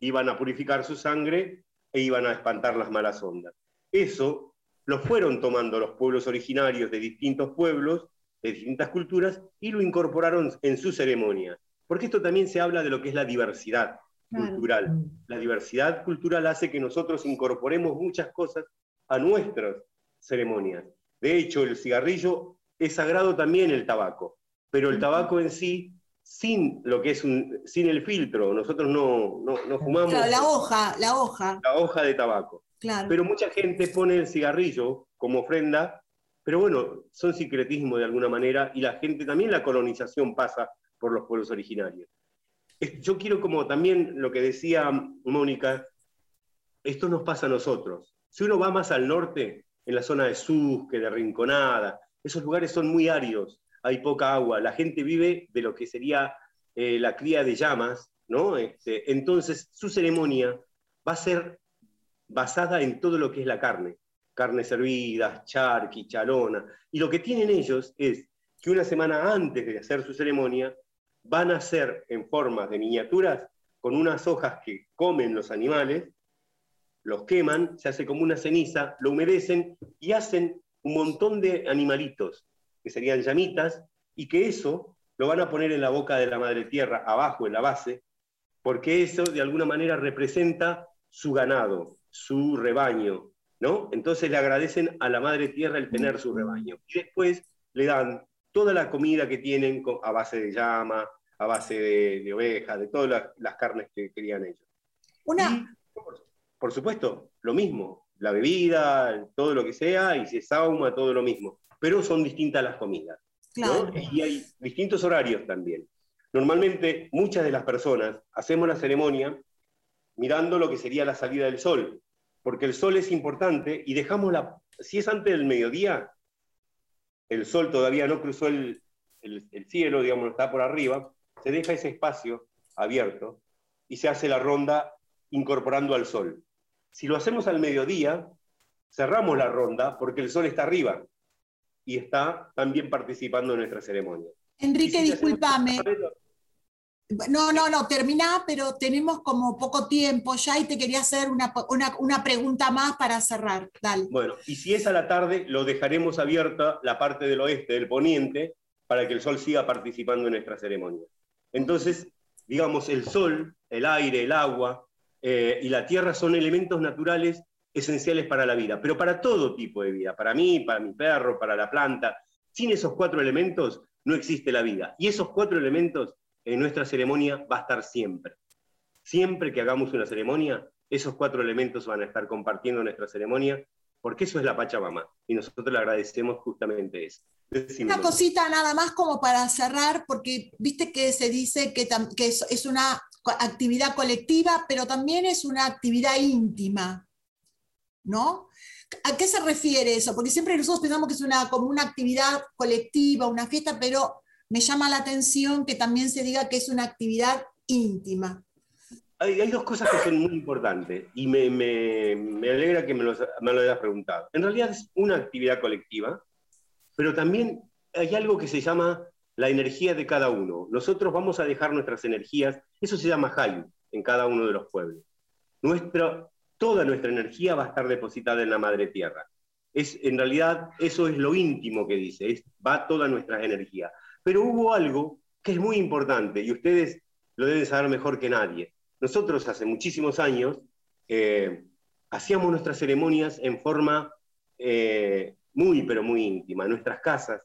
Speaker 9: iban a purificar su sangre e iban a espantar las malas ondas. Eso lo fueron tomando los pueblos originarios de distintos pueblos, de distintas culturas, y lo incorporaron en su ceremonia. Porque esto también se habla de lo que es la diversidad cultural. La diversidad cultural hace que nosotros incorporemos muchas cosas a nuestras ceremonias. De hecho, el cigarrillo es sagrado también el tabaco, pero el tabaco en sí sin lo que es un, sin el filtro. Nosotros no, no, fumamos.
Speaker 8: la hoja, la hoja.
Speaker 9: La hoja de tabaco.
Speaker 8: Claro.
Speaker 9: Pero mucha gente pone el cigarrillo como ofrenda, pero bueno, son secretismo de alguna manera y la gente también la colonización pasa por los pueblos originarios. Yo quiero como también lo que decía Mónica, esto nos pasa a nosotros. Si uno va más al norte, en la zona de Susque, de Rinconada, esos lugares son muy áridos, hay poca agua, la gente vive de lo que sería eh, la cría de llamas, ¿no? Este, entonces su ceremonia va a ser basada en todo lo que es la carne, carnes servidas, charqui, chalona, y lo que tienen ellos es que una semana antes de hacer su ceremonia van a hacer en formas de miniaturas con unas hojas que comen los animales, los queman, se hace como una ceniza, lo humedecen y hacen un montón de animalitos que serían llamitas, y que eso lo van a poner en la boca de la madre tierra, abajo, en la base, porque eso de alguna manera representa su ganado, su rebaño, ¿no? Entonces le agradecen a la madre tierra el tener su rebaño. Y después le dan toda la comida que tienen a base de llama, a base de, oveja, de todas las, carnes que querían ellos.
Speaker 8: Una...
Speaker 9: por, supuesto, lo mismo, la bebida, todo lo que sea, y si es sauma, todo lo mismo pero son distintas las comidas. Y hay distintos horarios también. Normalmente muchas de las personas hacemos la ceremonia mirando lo que sería la salida del sol, porque el sol es importante y dejamos la, si es antes del mediodía, el sol todavía no cruzó el, el, el cielo, digamos, está por arriba, se deja ese espacio abierto y se hace la ronda incorporando al sol. Si lo hacemos al mediodía, cerramos la ronda porque el sol está arriba y está también participando en nuestra ceremonia.
Speaker 8: Enrique, discúlpame. No, no, no, termina, pero tenemos como poco tiempo ya y te quería hacer una, una, pregunta más para cerrar. Dale.
Speaker 9: Bueno, y si es a la tarde, lo dejaremos abierta la parte del oeste, del poniente, para que el sol siga participando en nuestra ceremonia. Entonces, digamos, el sol, el aire, el agua eh, y la tierra son elementos naturales esenciales para la vida, pero para todo tipo de vida, para mí, para mi perro, para la planta. Sin esos cuatro elementos no existe la vida. Y esos cuatro elementos en nuestra ceremonia va a estar siempre. Siempre que hagamos una ceremonia, esos cuatro elementos van a estar compartiendo nuestra ceremonia, porque eso es la Pachamama. Y nosotros le agradecemos justamente eso.
Speaker 8: Una cosita nada más como para cerrar, porque viste que se dice que, que es una actividad colectiva, pero también es una actividad íntima. ¿no? ¿A qué se refiere eso? Porque siempre nosotros pensamos que es una, como una actividad colectiva, una fiesta, pero me llama la atención que también se diga que es una actividad íntima.
Speaker 9: hay, dos cosas que son muy importantes y me, alegra que me, lo hayas preguntado. En realidad es una actividad colectiva, pero también hay algo que se llama la energía de cada uno. Nosotros vamos a dejar nuestras energías, eso se llama Hayu en cada uno de los pueblos. Nuestra, toda nuestra energía va a estar depositada en la madre tierra. Es, en realidad, eso es lo íntimo que dice, va toda nuestra energía. Pero hubo algo que es muy importante y ustedes lo deben saber mejor que nadie. Nosotros hace muchísimos años eh, hacíamos nuestras ceremonias en forma eh, muy, pero muy íntima, en nuestras casas,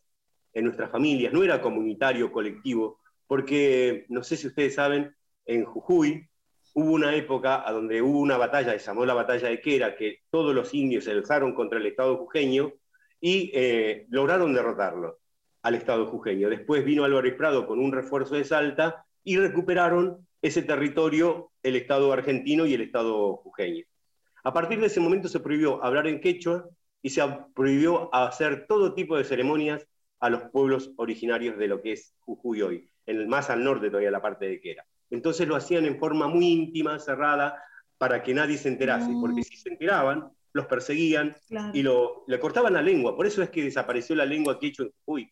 Speaker 9: en nuestras familias, no era comunitario, colectivo, porque no sé si ustedes saben, en Jujuy hubo una época a donde hubo una batalla, se llamó la batalla de Quera, que todos los indios se alzaron contra el Estado jujeño y eh, lograron derrotarlo al Estado jujeño. Después vino Álvarez Prado con un refuerzo de Salta y recuperaron ese territorio el Estado argentino y el Estado jujeño. A partir de ese momento se prohibió hablar en quechua y se prohibió hacer todo tipo de ceremonias a los pueblos originarios de lo que es Jujuy hoy, en el, más al norte todavía la parte de Quera. Entonces lo hacían en forma muy íntima, cerrada, para que nadie se enterase,
Speaker 8: Mm.
Speaker 9: porque si se enteraban, los perseguían
Speaker 8: Claro.
Speaker 9: y lo, le cortaban la lengua. Por eso es que desapareció la lengua quechua en Jujuy.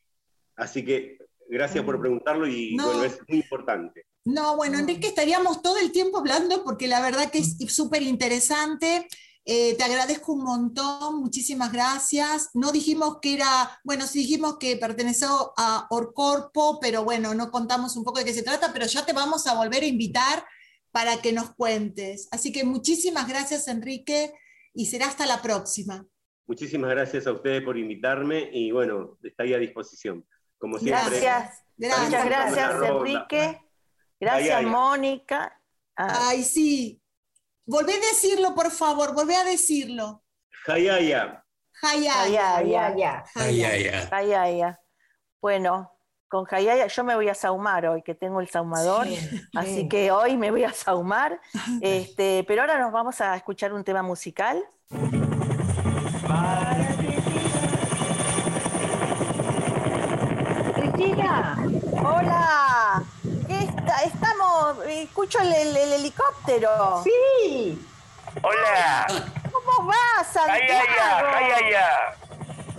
Speaker 9: Así que gracias por preguntarlo y.
Speaker 8: No.
Speaker 9: bueno, es muy importante.
Speaker 8: No, bueno, Enrique, estaríamos todo el tiempo hablando porque la verdad que es súper interesante. Eh, te agradezco un montón, muchísimas gracias. No dijimos que era, bueno, sí dijimos que perteneció a Orcorpo, pero bueno, no contamos un poco de qué se trata, pero ya te vamos a volver a invitar para que nos cuentes. Así que muchísimas gracias, Enrique, y será hasta la próxima.
Speaker 9: Muchísimas gracias a ustedes por invitarme y bueno, estoy a disposición. Como siempre.
Speaker 2: Gracias.
Speaker 8: Gracias.
Speaker 2: Muchas gracias. Enrique. Gracias,
Speaker 9: Ay, ay.
Speaker 2: Mónica. Ah,
Speaker 8: Ay, sí. Volvé a decirlo, por favor, volvé a decirlo.
Speaker 9: Jayaya.
Speaker 8: Jayaya.
Speaker 2: Jayaya.
Speaker 3: Ya, ya.
Speaker 8: Jayaya.
Speaker 2: Jayaya. Bueno, con Jayaya yo me voy a saumar hoy, que tengo el saumador.
Speaker 3: Sí,
Speaker 2: Así
Speaker 3: sí.
Speaker 2: que hoy me voy a saumar. Este, pero ahora nos vamos a escuchar un tema musical. ¡Hola! ¿Qué está? Estamos. Escucho el, el- el helicóptero.
Speaker 3: sí.
Speaker 10: Hola.
Speaker 2: ¿Cómo vas, Santiago?
Speaker 10: Jayaya.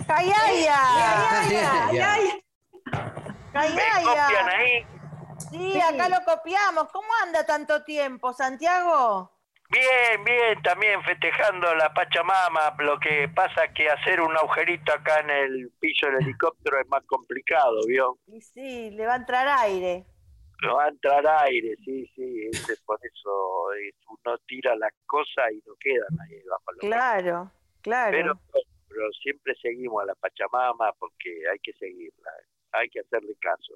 Speaker 2: Jayaya.
Speaker 4: Ya.
Speaker 10: ¿Me copian ahí?
Speaker 2: Sí, acá lo copiamos. ¿Cómo anda tanto tiempo, Santiago?
Speaker 10: Bien, bien, también festejando la Pachamama. Lo que pasa es que hacer un agujerito acá en el piso del helicóptero es más complicado, ¿vio?
Speaker 2: Y sí, le va a entrar aire.
Speaker 10: No va a entrar aire, sí, sí. ese- por eso eh, uno tira las cosas y no quedan ahí bajo los
Speaker 2: Claro, claro.
Speaker 10: Pero, pero siempre seguimos a la Pachamama porque hay que seguirla, hay que hacerle caso.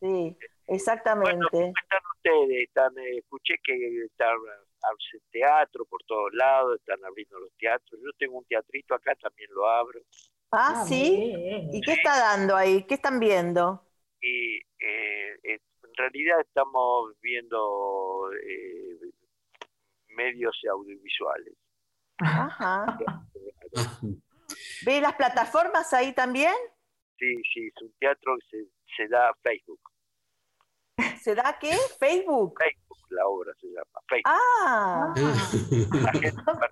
Speaker 2: Sí, exactamente.
Speaker 10: ¿Cómo están ustedes? Están, eh, escuché que están hace teatro por todos lados, están abriendo los teatros. Yo tengo un teatrito acá, también lo abro.
Speaker 2: ah,
Speaker 3: Ah,
Speaker 2: sí. ¿Y qué está dando ahí? ¿Qué están viendo?
Speaker 10: Y eh, en realidad estamos viendo eh, medios audiovisuales.
Speaker 2: Ajá.
Speaker 4: Ah,
Speaker 2: ¿Ve las plataformas ahí también?
Speaker 10: Sí, sí, es un teatro que se, se da a Facebook.
Speaker 2: ¿Se da qué? ¿Facebook?
Speaker 10: Facebook, la obra se llama Facebook.
Speaker 2: Ah,
Speaker 10: La gente participa,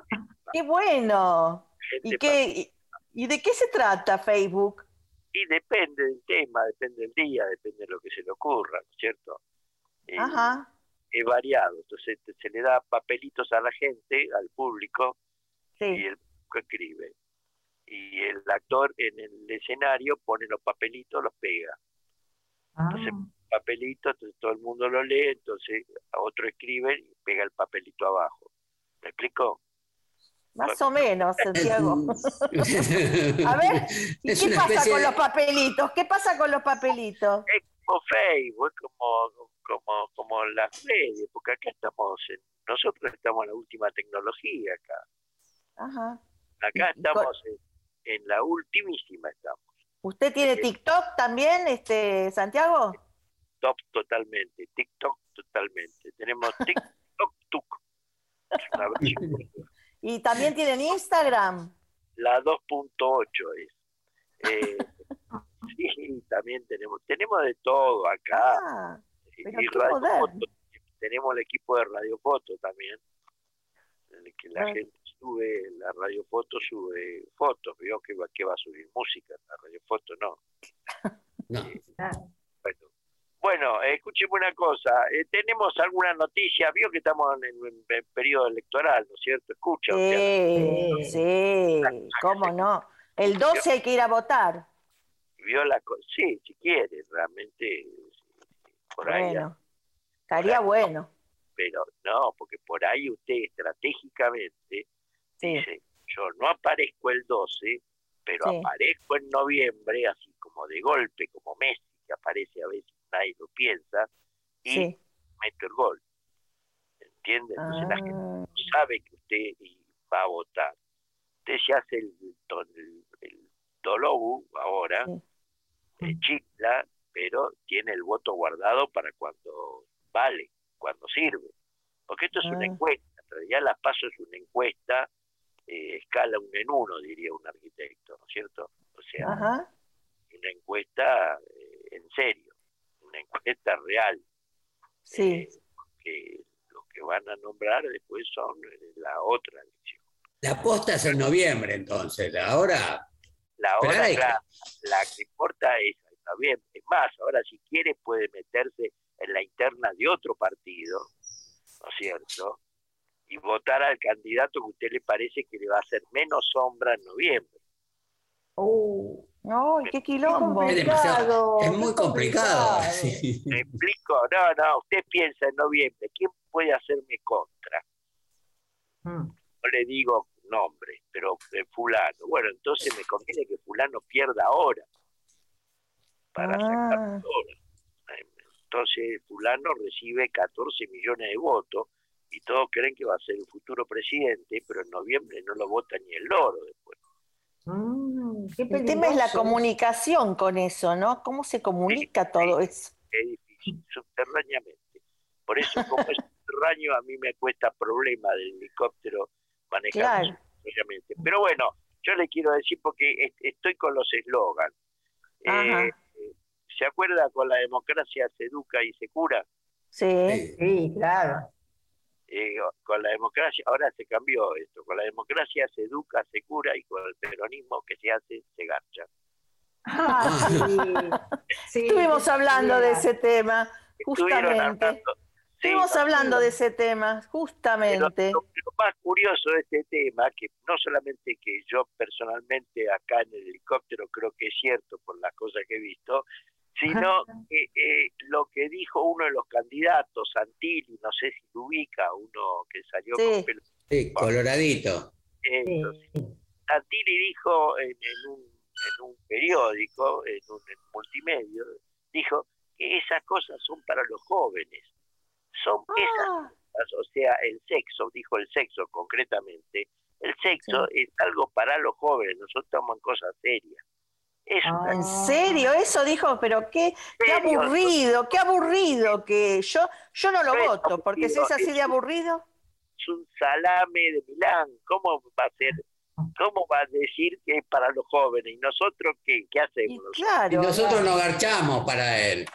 Speaker 2: qué bueno.
Speaker 10: gente
Speaker 2: ¿Y, qué, y, y de qué se trata Facebook?
Speaker 10: Y depende del tema, depende del día, depende de lo que se le ocurra, ¿no es cierto? Eh,
Speaker 2: Ajá.
Speaker 10: Es variado, entonces te- se le da papelitos a la gente, al público, y el público escribe. Y el actor en el escenario pone los papelitos, los pega.
Speaker 3: Ah,
Speaker 10: Entonces, papelito, entonces todo el mundo lo lee, entonces otro escribe y pega el papelito abajo. ¿Me explico?
Speaker 2: Más o menos, Santiago. A ver, ¿y
Speaker 4: Es
Speaker 2: qué pasa con
Speaker 4: de-
Speaker 2: los papelitos? ¿Qué pasa con los papelitos?
Speaker 10: Es como Facebook, es como, como, como las redes, porque acá estamos, en, nosotros estamos en la última tecnología acá.
Speaker 2: Ajá.
Speaker 10: Acá estamos en, en la ultimísima, estamos.
Speaker 2: ¿Usted tiene TikTok también, este, Santiago?
Speaker 10: Top totalmente, TikTok totalmente. Tenemos TikTok, tuk.
Speaker 2: ¿Y también tienen Instagram?
Speaker 10: La 2.8 es. Eh, sí, también tenemos, tenemos de todo acá.
Speaker 2: Ah,
Speaker 10: Y
Speaker 2: pero
Speaker 10: Radio. Moto tenemos el equipo de radiofoto también, en el que la gente sube, la radiofoto sube fotos, vio que va, que va a subir música, la radiofoto no.
Speaker 4: No.
Speaker 10: Bueno, bueno eh, escúcheme una cosa, eh, tenemos alguna noticia, vio que estamos en, en- en periodo electoral, ¿no es cierto? Escucha, usted,
Speaker 2: Sí, sí, cómo no. El 12 hay que ir a votar.
Speaker 10: vio la cosa, sí, si quiere, realmente, por ahí
Speaker 2: Bueno, estaría bueno.
Speaker 10: pero no, porque por ahí usted estratégicamente
Speaker 2: Sí.
Speaker 10: dice, yo no aparezco el 12, pero
Speaker 2: Sí.
Speaker 10: aparezco en noviembre, así como de golpe, como Messi, que aparece a veces, nadie lo piensa, y
Speaker 2: Sí.
Speaker 10: meto el gol. ¿Entiende? Entonces la gente
Speaker 2: Ah,
Speaker 10: no sabe que usted va a votar. Usted se hace el, el, el dolobu ahora,
Speaker 2: Sí.
Speaker 10: eh, chifla, pero tiene el voto guardado para cuando vale, cuando sirve. Porque esto es una
Speaker 2: Ah.
Speaker 10: encuesta, en realidad la paso es una encuesta, eh, escala un en uno, diría un arquitecto, ¿no es cierto? O sea,
Speaker 2: Ajá.
Speaker 10: una encuesta eh, en serio, una encuesta real,
Speaker 2: Sí.
Speaker 10: eh, que los que van a nombrar después son eh, la otra elección.
Speaker 4: La posta es en noviembre, entonces. Ahora,
Speaker 10: La hora,
Speaker 4: hay
Speaker 10: la, la que importa es, está bien, es más, ahora si quiere puede meterse en la interna de otro partido, ¿no es cierto? Y votar al candidato que a usted le parece que le va a hacer menos sombra en noviembre.
Speaker 3: Uh,
Speaker 2: ¡Ay, qué quilombo!
Speaker 4: es demasiado. Es
Speaker 3: qué
Speaker 4: muy complicado.
Speaker 10: ¿Me explico? No, no, usted piensa en noviembre, ¿quién puede hacerme contra? No le digo nombre, pero de fulano. Bueno, entonces me conviene que fulano pierda ahora para sacar
Speaker 2: Ah,
Speaker 10: ahora. Entonces fulano recibe 14 millones de votos y todos creen que va a ser el futuro presidente, pero en noviembre no lo vota ni el loro después.
Speaker 3: Mm, qué
Speaker 2: el tema es la comunicación con eso, ¿no? ¿Cómo se comunica todo eso?
Speaker 10: Es difícil, subterráneamente. Por eso, como es subterráneo, a mí me cuesta problema del helicóptero manejar
Speaker 2: Claro.
Speaker 10: subterráneamente. Pero bueno, yo le quiero decir porque est- estoy con los eslogans. Eh, ¿Se acuerda con la democracia se educa y se cura?
Speaker 2: Sí.
Speaker 4: Sí.
Speaker 3: Sí, claro.
Speaker 10: Eh, con la democracia, ahora se cambió esto, con la democracia se educa, se cura y con el peronismo que se hace, se garcha.
Speaker 3: Ah, sí. Sí,
Speaker 2: Estuvimos hablando de ese tema, justamente.
Speaker 10: hablando-
Speaker 2: Estuvimos hablando de ese tema, justamente.
Speaker 10: lo, lo más curioso de este tema, que no solamente que yo personalmente acá en el helicóptero creo que es cierto por las cosas que he visto, sino que eh, lo que dijo uno de los candidatos, Santilli, no sé si lo ubica, uno que salió
Speaker 2: Sí.
Speaker 10: con pelo.
Speaker 4: Sí, coloradito.
Speaker 3: Sí.
Speaker 10: Santilli dijo en, en un, en un periódico, en un en multimedio, dijo que esas cosas son para los jóvenes. Son esas
Speaker 2: Ah,
Speaker 10: cosas, o sea, el sexo, dijo el sexo concretamente, el sexo es algo para los jóvenes, nosotros estamos en cosas serias. Es una
Speaker 2: ¿En serio? Eso dijo, pero qué, qué aburrido, qué aburrido que yo, yo no lo
Speaker 10: No es
Speaker 2: voto, porque si es así de aburrido,
Speaker 10: es un salame de Milán. ¿Cómo va a ser? ¿Cómo va a decir que es para los jóvenes? ¿Y nosotros qué, qué
Speaker 2: y
Speaker 10: hacemos?
Speaker 2: claro.
Speaker 4: Y nosotros nos garchamos para él.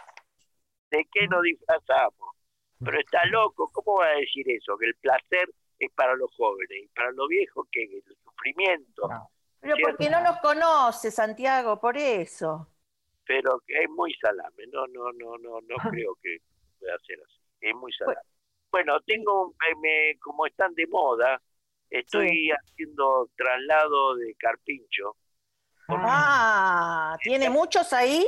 Speaker 10: ¿De qué nos disfrazamos? Pero está loco, ¿cómo va a decir eso? Que el placer es para los jóvenes y para los viejos que el sufrimiento.
Speaker 3: No.
Speaker 2: Pero
Speaker 10: cierto.
Speaker 2: porque no nos conoce, Santiago, por eso.
Speaker 10: Pero es muy salame. No, no, no, no, no creo que pueda ser así. Es muy salame. Bueno, tengo, un- me- como están de moda, estoy haciendo traslado de carpincho.
Speaker 2: Ah, ¿tiene muchos ahí?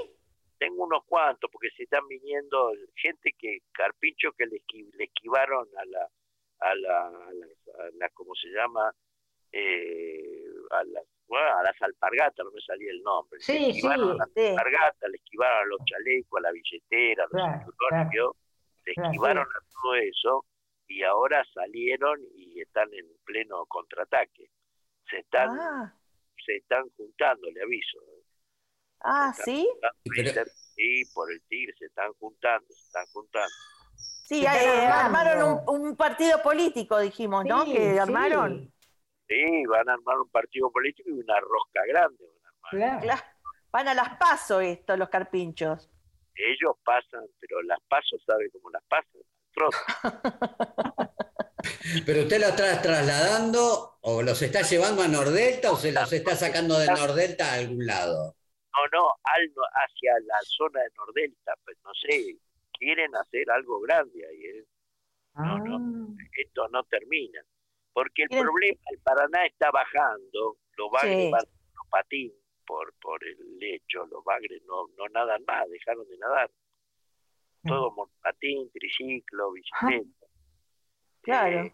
Speaker 10: Tengo unos cuantos porque se están viniendo gente que carpincho que le, le esquivaron a la, a la, a la, a la- ¿cómo se llama? Eh, a la, bueno, a las alpargatas, no me salía el nombre.
Speaker 3: Sí,
Speaker 10: le esquivaron
Speaker 3: sí.
Speaker 10: a las
Speaker 2: Sí.
Speaker 10: alpargatas, le esquivaron a los chalecos, a la billetera, a los
Speaker 3: Claro,
Speaker 10: cinturones,
Speaker 3: claro.
Speaker 10: le
Speaker 3: Claro,
Speaker 10: esquivaron a todo eso y ahora salieron y están en pleno contraataque. Se están,
Speaker 2: Ah,
Speaker 10: se están juntando, le aviso.
Speaker 2: ah, ¿sí?
Speaker 10: Sí, por el Tigre se están juntando, se están juntando.
Speaker 2: Sí, eh, armaron un, un partido político, dijimos, ¿no?
Speaker 3: Sí,
Speaker 2: que
Speaker 3: sí.
Speaker 2: armaron.
Speaker 10: Sí, van a armar un partido político y una rosca grande. van a armar.
Speaker 3: Claro.
Speaker 2: Claro, Van a las paso estos, los carpinchos.
Speaker 10: Ellos pasan, pero las pasos, ¿sabe cómo las pasan?
Speaker 4: ¿Pero usted los está trasladando o los está llevando a Nordelta o se los está sacando de Nordelta a algún lado?
Speaker 10: No, no, al, hacia la zona de Nordelta, pues no sé, quieren hacer algo grande ahí. ¿eh? No, no,
Speaker 3: Ah.
Speaker 10: esto no termina. Porque el problema, el Paraná está bajando, los bagres
Speaker 2: Sí.
Speaker 10: van a patín por, por el lecho, los bagres no, no nadan más, dejaron de nadar. Todo monopatín, triciclo, bicicleta.
Speaker 2: Claro.
Speaker 10: Eh,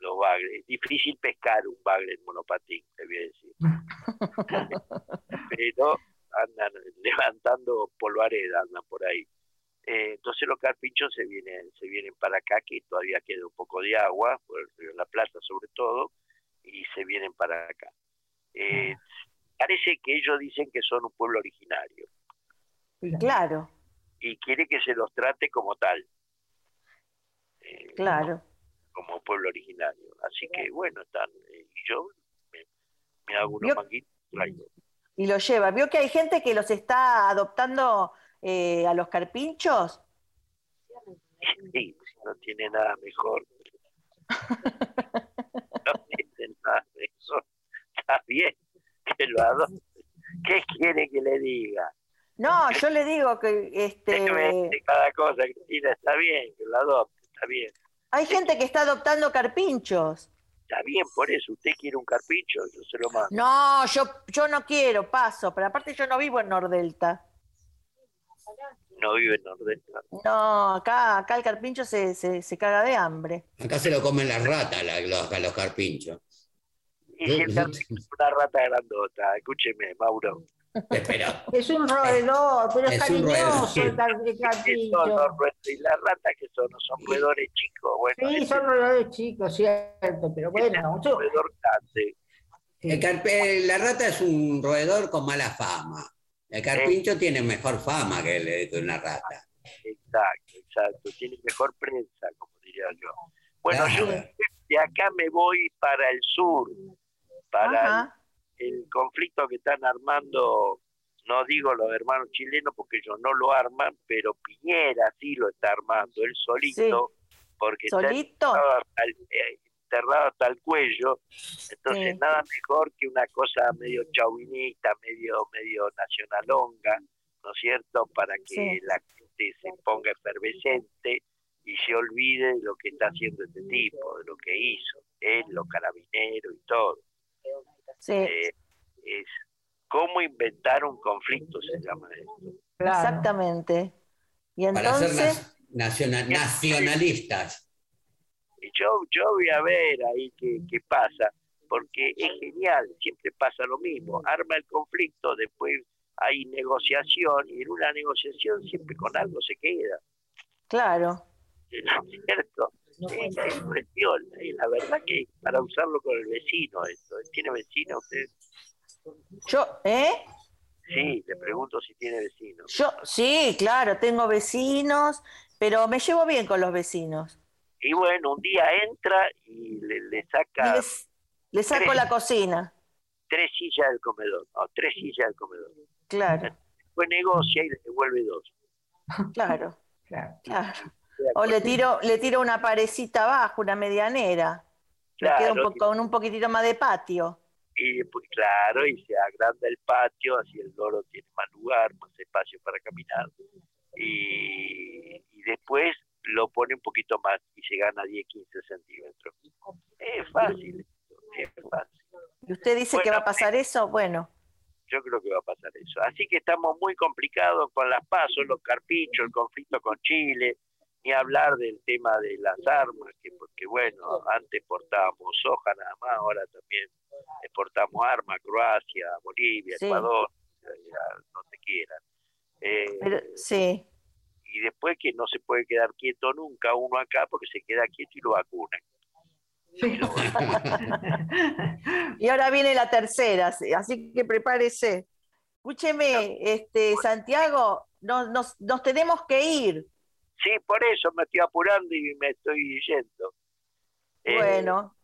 Speaker 10: los bagres. Es difícil pescar un bagre en monopatín, te voy a decir. Pero andan levantando polvareda, andan por ahí. Eh, entonces los carpinchos se vienen, se vienen para acá, que todavía queda un poco de agua, por el río de La Plata sobre todo, y se vienen para acá. Eh, parece que ellos dicen que son un pueblo originario
Speaker 2: Claro,
Speaker 10: y quiere que se los trate como tal. Eh,
Speaker 2: claro.
Speaker 10: como pueblo originario. Así que bueno, están, eh, y yo me, me hago unos manguitos y traigo.
Speaker 2: Y lo lleva. ¿Vio que hay gente que los está adoptando eh, a los carpinchos?
Speaker 10: Sí, si no tiene nada mejor. no tiene nada mejor. Está bien que lo adopte. ¿Qué quiere que le diga?
Speaker 2: No, yo le digo que este,
Speaker 10: cada cosa, Cristina, está bien que lo adopte, está bien.
Speaker 2: hay gente que está adoptando carpinchos.
Speaker 10: Está bien, por eso usted quiere un carpincho, yo se lo mando.
Speaker 2: No, yo, yo no quiero, paso, pero aparte yo no vivo en Nordelta.
Speaker 10: No vive en Nordelta.
Speaker 2: No, acá, acá el carpincho se, se, se caga de hambre.
Speaker 4: Acá se lo comen las ratas, la- los, a los carpinchos.
Speaker 10: Y si el carpincho es una rata grandota, escúcheme, Mauro.
Speaker 4: Espera,
Speaker 3: Es un roedor, pero es, cariñoso el car- el
Speaker 10: ¿Qué son
Speaker 3: carpincho.
Speaker 10: ¿Y las ratas que son? ¿No son roedores chicos? Bueno,
Speaker 3: Sí, son roedores chicos, cierto, pero bueno,
Speaker 10: es un
Speaker 3: yo-
Speaker 10: roedor grande.
Speaker 4: el carpe- la rata es un roedor con mala fama. El carpincho tiene mejor fama que, el- que una rata.
Speaker 10: Exacto, exacto. Tiene mejor prensa, como diría yo. Bueno,
Speaker 4: Claro.
Speaker 10: yo de acá me voy para el sur, para el, el conflicto que están armando, no digo los hermanos chilenos porque ellos no lo arman, pero Piñera sí lo está armando, él solito, porque está
Speaker 2: ¿Solito?
Speaker 10: eh, enterrado hasta el cuello. Entonces,
Speaker 2: Sí.
Speaker 10: nada mejor que una cosa medio chauvinista, medio, medio nacionalonga, ¿no es cierto? Para que
Speaker 2: Sí.
Speaker 10: la gente se ponga efervescente y se olvide de lo que está haciendo este tipo, de lo que hizo, él, los carabineros y todo.
Speaker 2: Sí,
Speaker 10: Eh, es cómo inventar un conflicto, se llama esto.
Speaker 3: claro.
Speaker 2: exactamente. Y
Speaker 4: Para ser
Speaker 2: entonces,
Speaker 4: na- naciona- nacionalistas.
Speaker 10: Yo, yo voy a ver ahí qué, qué pasa, porque es genial, siempre pasa lo mismo, arma el conflicto, después hay negociación, y en una negociación siempre con algo se queda,
Speaker 2: claro.
Speaker 10: ¿no es cierto? Es, es cuestión, y la verdad que para usarlo con el vecino esto, ¿tiene vecino usted?
Speaker 2: Yo, ¿eh?
Speaker 10: Sí, le pregunto si tiene vecino.
Speaker 2: Yo, sí, claro, tengo vecinos, pero me llevo bien con los vecinos.
Speaker 10: Y bueno, un día entra y le, le
Speaker 2: Y
Speaker 10: saca
Speaker 2: les, les saco
Speaker 10: Tres.
Speaker 2: la cocina,
Speaker 10: tres sillas del comedor, no, tres sillas del comedor.
Speaker 2: claro,
Speaker 10: Después negocia y le devuelve dos.
Speaker 2: claro,
Speaker 3: Claro.
Speaker 2: claro. O le tiro, le tiro una parecita abajo, una medianera. Me quedo un
Speaker 10: Claro,
Speaker 2: po- con un poquitito más de patio.
Speaker 10: y pues claro, y se agranda el patio, así el loro tiene más lugar, más espacio para caminar. Y, y después lo pone un poquito más y se gana 10, 15 centímetros. Es fácil, es fácil.
Speaker 2: ¿Y usted dice que va a pasar eso? Bueno,
Speaker 10: Yo creo que va a pasar eso. Así que estamos muy complicados con las pasos, los carpichos, el conflicto con Chile, ni hablar del tema de las armas, que porque bueno, antes exportábamos soja nada más, ahora también exportamos armas a Croacia, a Bolivia,
Speaker 2: Sí.
Speaker 10: Ecuador, a donde quieran. Eh,
Speaker 2: pero, sí,
Speaker 10: y después que no se puede quedar quieto nunca uno acá porque se queda quieto y lo vacunan.
Speaker 2: y ahora viene la tercera, sí, así que prepárese. Escúcheme, este, Santiago, nos, nos, nos tenemos que ir.
Speaker 10: Sí, por eso me estoy apurando y me estoy yendo. Eh,
Speaker 2: Bueno,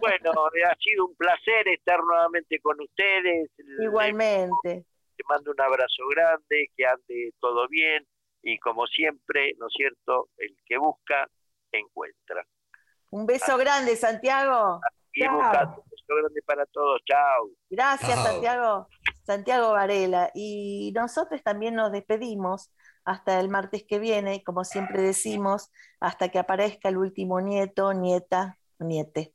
Speaker 10: Bueno, eh, ha sido un placer estar nuevamente con ustedes.
Speaker 2: Igualmente.
Speaker 10: Te mando un abrazo grande, que ande todo bien y como siempre, ¿no es cierto? El que busca encuentran.
Speaker 2: Un beso grande, Santiago.
Speaker 10: Y buscando un beso grande para todos. Chao.
Speaker 2: Gracias. Santiago. Santiago Varela. Y nosotros también nos despedimos hasta el martes que viene, como siempre decimos, hasta que aparezca el último nieto, nieta, niete.